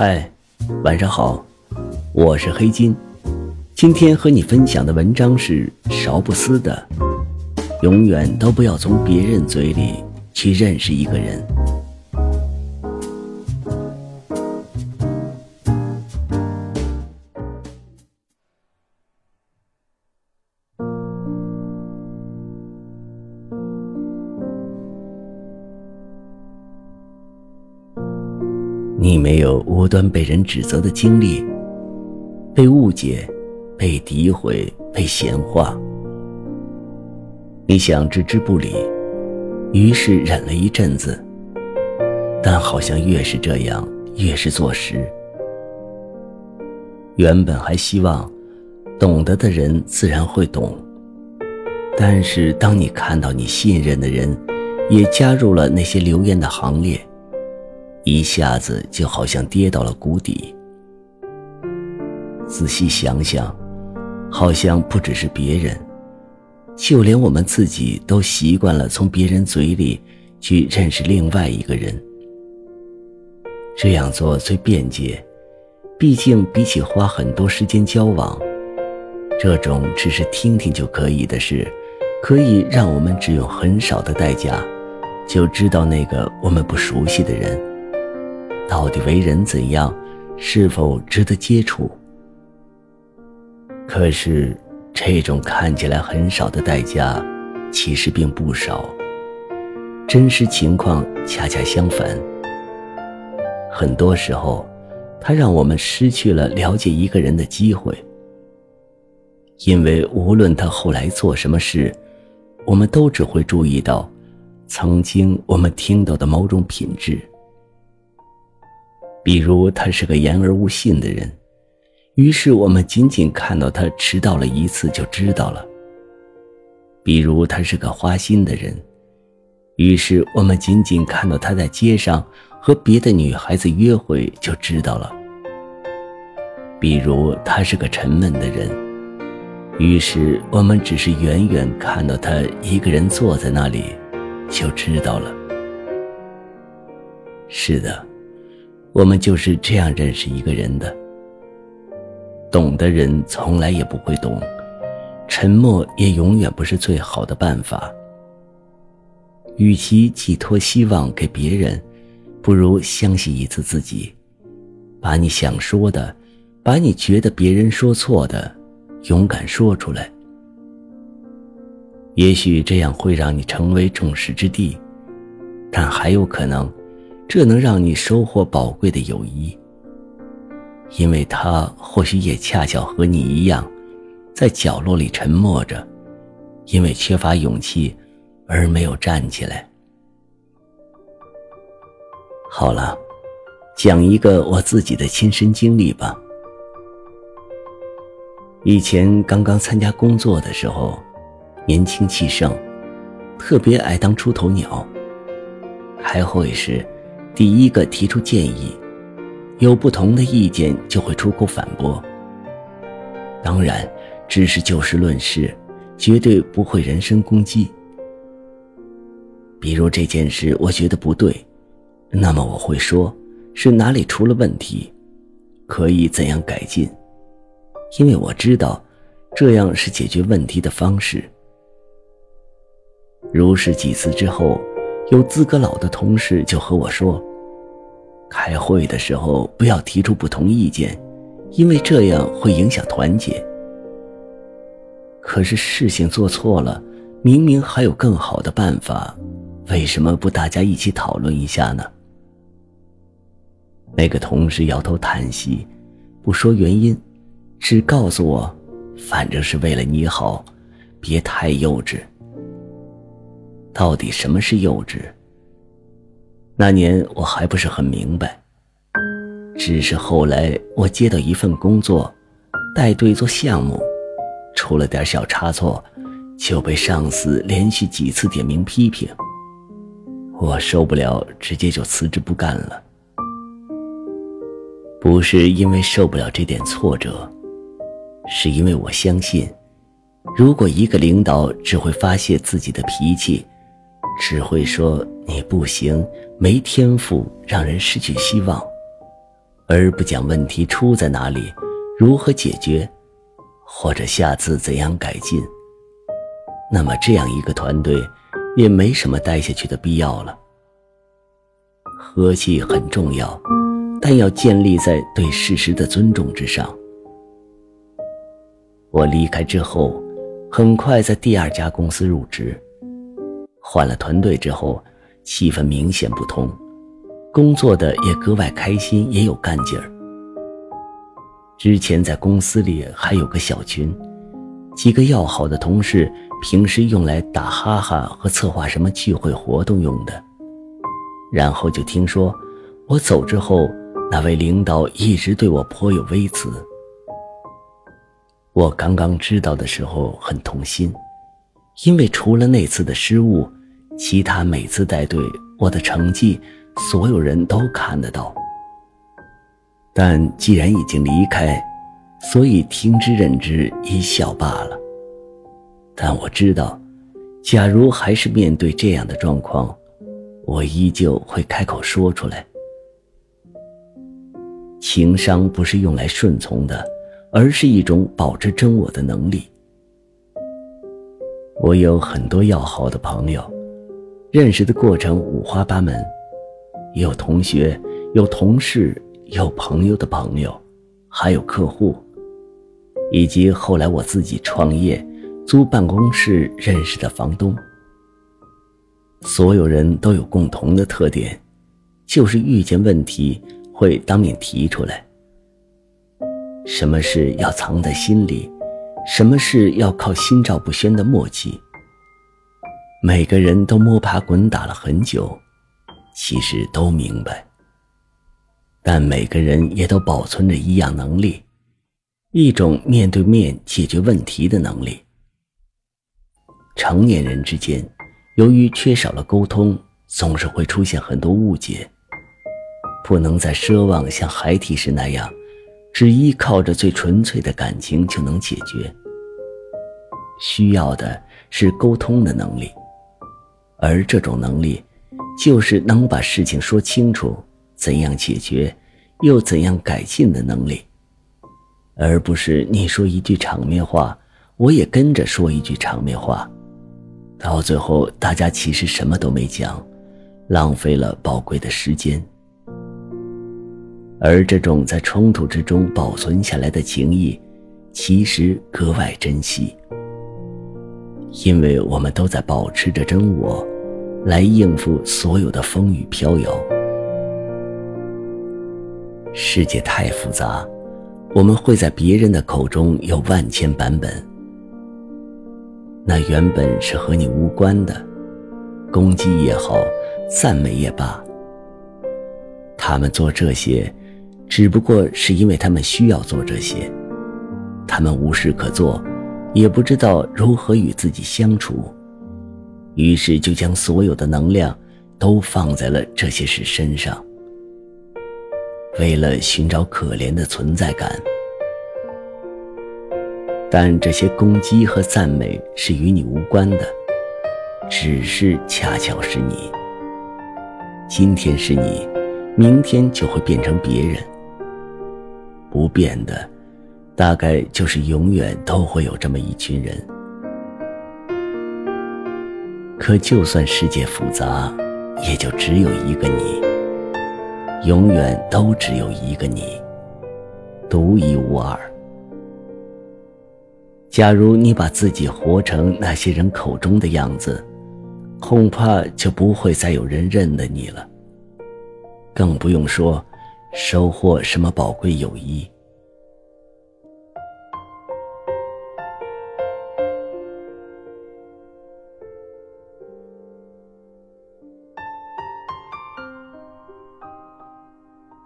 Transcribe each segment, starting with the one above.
嗨，晚上好，我是黑金。今天和你分享的文章是勺布斯的《永远都不要从别人嘴里去认识一个人》。你没有无端被人指责的经历，被误解、被诋毁、被闲话，你想置之不理，于是忍了一阵子，但好像越是这样，越是坐实。原本还希望懂得的人自然会懂，但是当你看到你信任的人也加入了那些留言的行列。一下子就好像跌到了谷底。仔细想想，好像不只是别人，就连我们自己都习惯了从别人嘴里去认识另外一个人。这样做最便捷，毕竟比起花很多时间交往，这种只是听听就可以的事，可以让我们只用很少的代价，就知道那个我们不熟悉的人。到底为人怎样，是否值得接触？可是，这种看起来很少的代价，其实并不少。真实情况恰恰相反。很多时候，它让我们失去了了解一个人的机会。因为无论他后来做什么事，我们都只会注意到，曾经我们听到的某种品质。比如他是个言而无信的人，于是我们仅仅看到他迟到了一次就知道了。比如他是个花心的人，于是我们仅仅看到他在街上和别的女孩子约会就知道了。比如他是个沉闷的人，于是我们只是远远看到他一个人坐在那里，就知道了。是的。我们就是这样认识一个人的。懂的人从来也不会懂，沉默也永远不是最好的办法。与其寄托希望给别人，不如相信一次自己，把你想说的，把你觉得别人说错的，勇敢说出来。也许这样会让你成为众矢之的，但还有可能。这能让你收获宝贵的友谊，因为他或许也恰巧和你一样，在角落里沉默着，因为缺乏勇气而没有站起来。好了，讲一个我自己的亲身经历吧。以前刚刚参加工作的时候，年轻气盛，特别爱当出头鸟。开会时。第一个提出建议，有不同的意见就会出口反驳。当然，只是就事论事，绝对不会人身攻击。比如这件事我觉得不对，那么我会说，是哪里出了问题，可以怎样改进，因为我知道，这样是解决问题的方式。如是几次之后，有资格老的同事就和我说。开会的时候不要提出不同意见，因为这样会影响团结。可是事情做错了，明明还有更好的办法，为什么不大家一起讨论一下呢？那个同事摇头叹息，不说原因，只告诉我，反正是为了你好，别太幼稚。到底什么是幼稚？那年我还不是很明白，只是后来我接到一份工作，带队做项目，出了点小差错，就被上司连续几次点名批评。我受不了，直接就辞职不干了。不是因为受不了这点挫折，是因为我相信，如果一个领导只会发泄自己的脾气，只会说你不行、没天赋，让人失去希望，而不讲问题出在哪里、如何解决，或者下次怎样改进，那么这样一个团队也没什么待下去的必要了。和气很重要，但要建立在对事实的尊重之上。我离开之后，很快在第二家公司入职。换了团队之后，气氛明显不同，工作的也格外开心，也有干劲儿。之前在公司里还有个小群，几个要好的同事，平时用来打哈哈和策划什么聚会活动用的。然后就听说，我走之后，那位领导一直对我颇有微词。我刚刚知道的时候很痛心，因为除了那次的失误。其他每次带队，我的成绩，所有人都看得到。但既然已经离开，所以听之任之，一笑罢了。但我知道，假如还是面对这样的状况，我依旧会开口说出来。情商不是用来顺从的，而是一种保持真我的能力。我有很多要好的朋友。认识的过程五花八门，有同学，有同事，有朋友的朋友，还有客户，以及后来我自己创业租办公室认识的房东。所有人都有共同的特点，就是遇见问题会当面提出来。什么事要藏在心里，什么事要靠心照不宣的默契。每个人都摸爬滚打了很久，其实都明白。但每个人也都保存着一样能力，一种面对面解决问题的能力。成年人之间，由于缺少了沟通，总是会出现很多误解。不能再奢望像孩提时那样，只依靠着最纯粹的感情就能解决。需要的是沟通的能力。而这种能力，就是能把事情说清楚，怎样解决，又怎样改进的能力，而不是你说一句场面话，我也跟着说一句场面话，到最后大家其实什么都没讲，浪费了宝贵的时间。而这种在冲突之中保存下来的情谊，其实格外珍惜。因为我们都在保持着真我，来应付所有的风雨飘摇。世界太复杂，我们会在别人的口中有万千版本。那原本是和你无关的，攻击也好，赞美也罢。他们做这些，只不过是因为他们需要做这些，他们无事可做。也不知道如何与自己相处，于是就将所有的能量都放在了这些事身上。为了寻找可怜的存在感，但这些攻击和赞美是与你无关的，只是恰巧是你。今天是你，明天就会变成别人，不变的。大概就是永远都会有这么一群人，可就算世界复杂，也就只有一个你，永远都只有一个你，独一无二。假如你把自己活成那些人口中的样子，恐怕就不会再有人认得你了，更不用说收获什么宝贵友谊。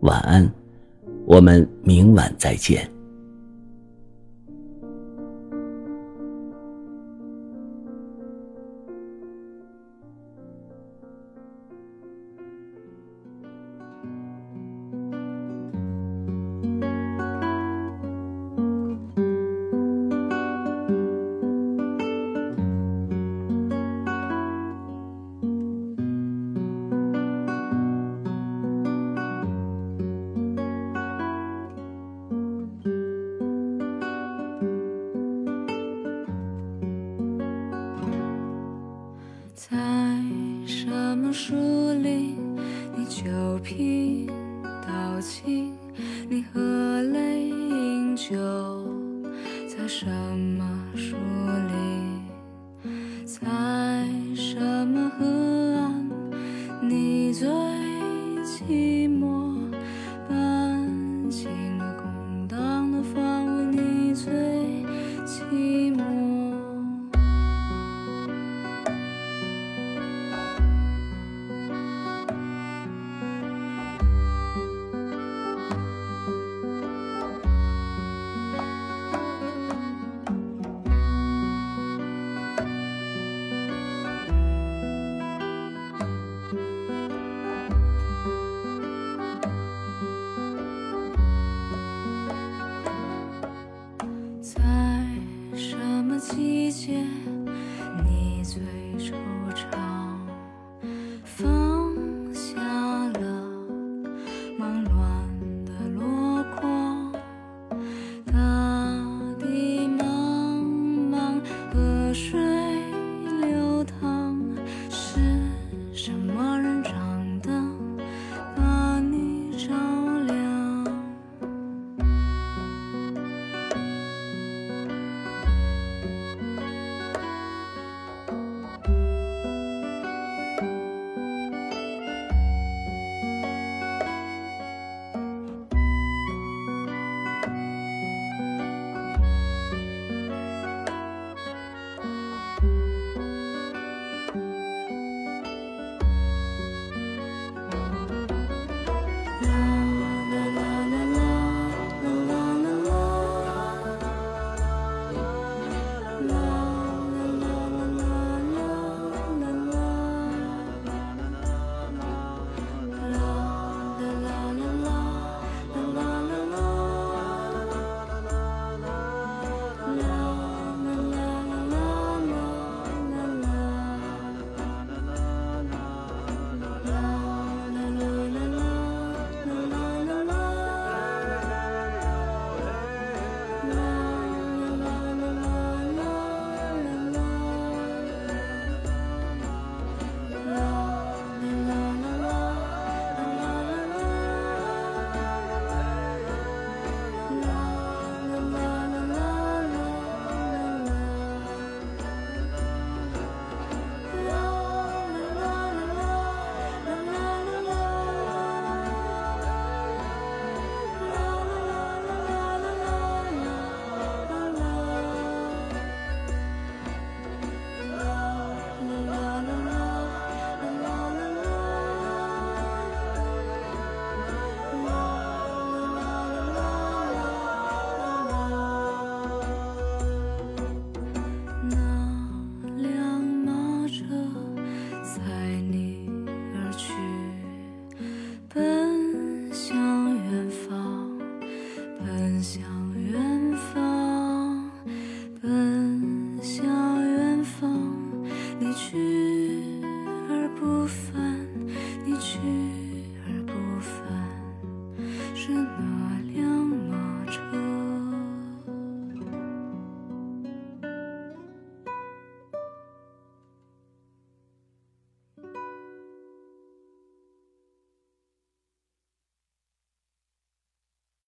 晚安，我们明晚再见。情。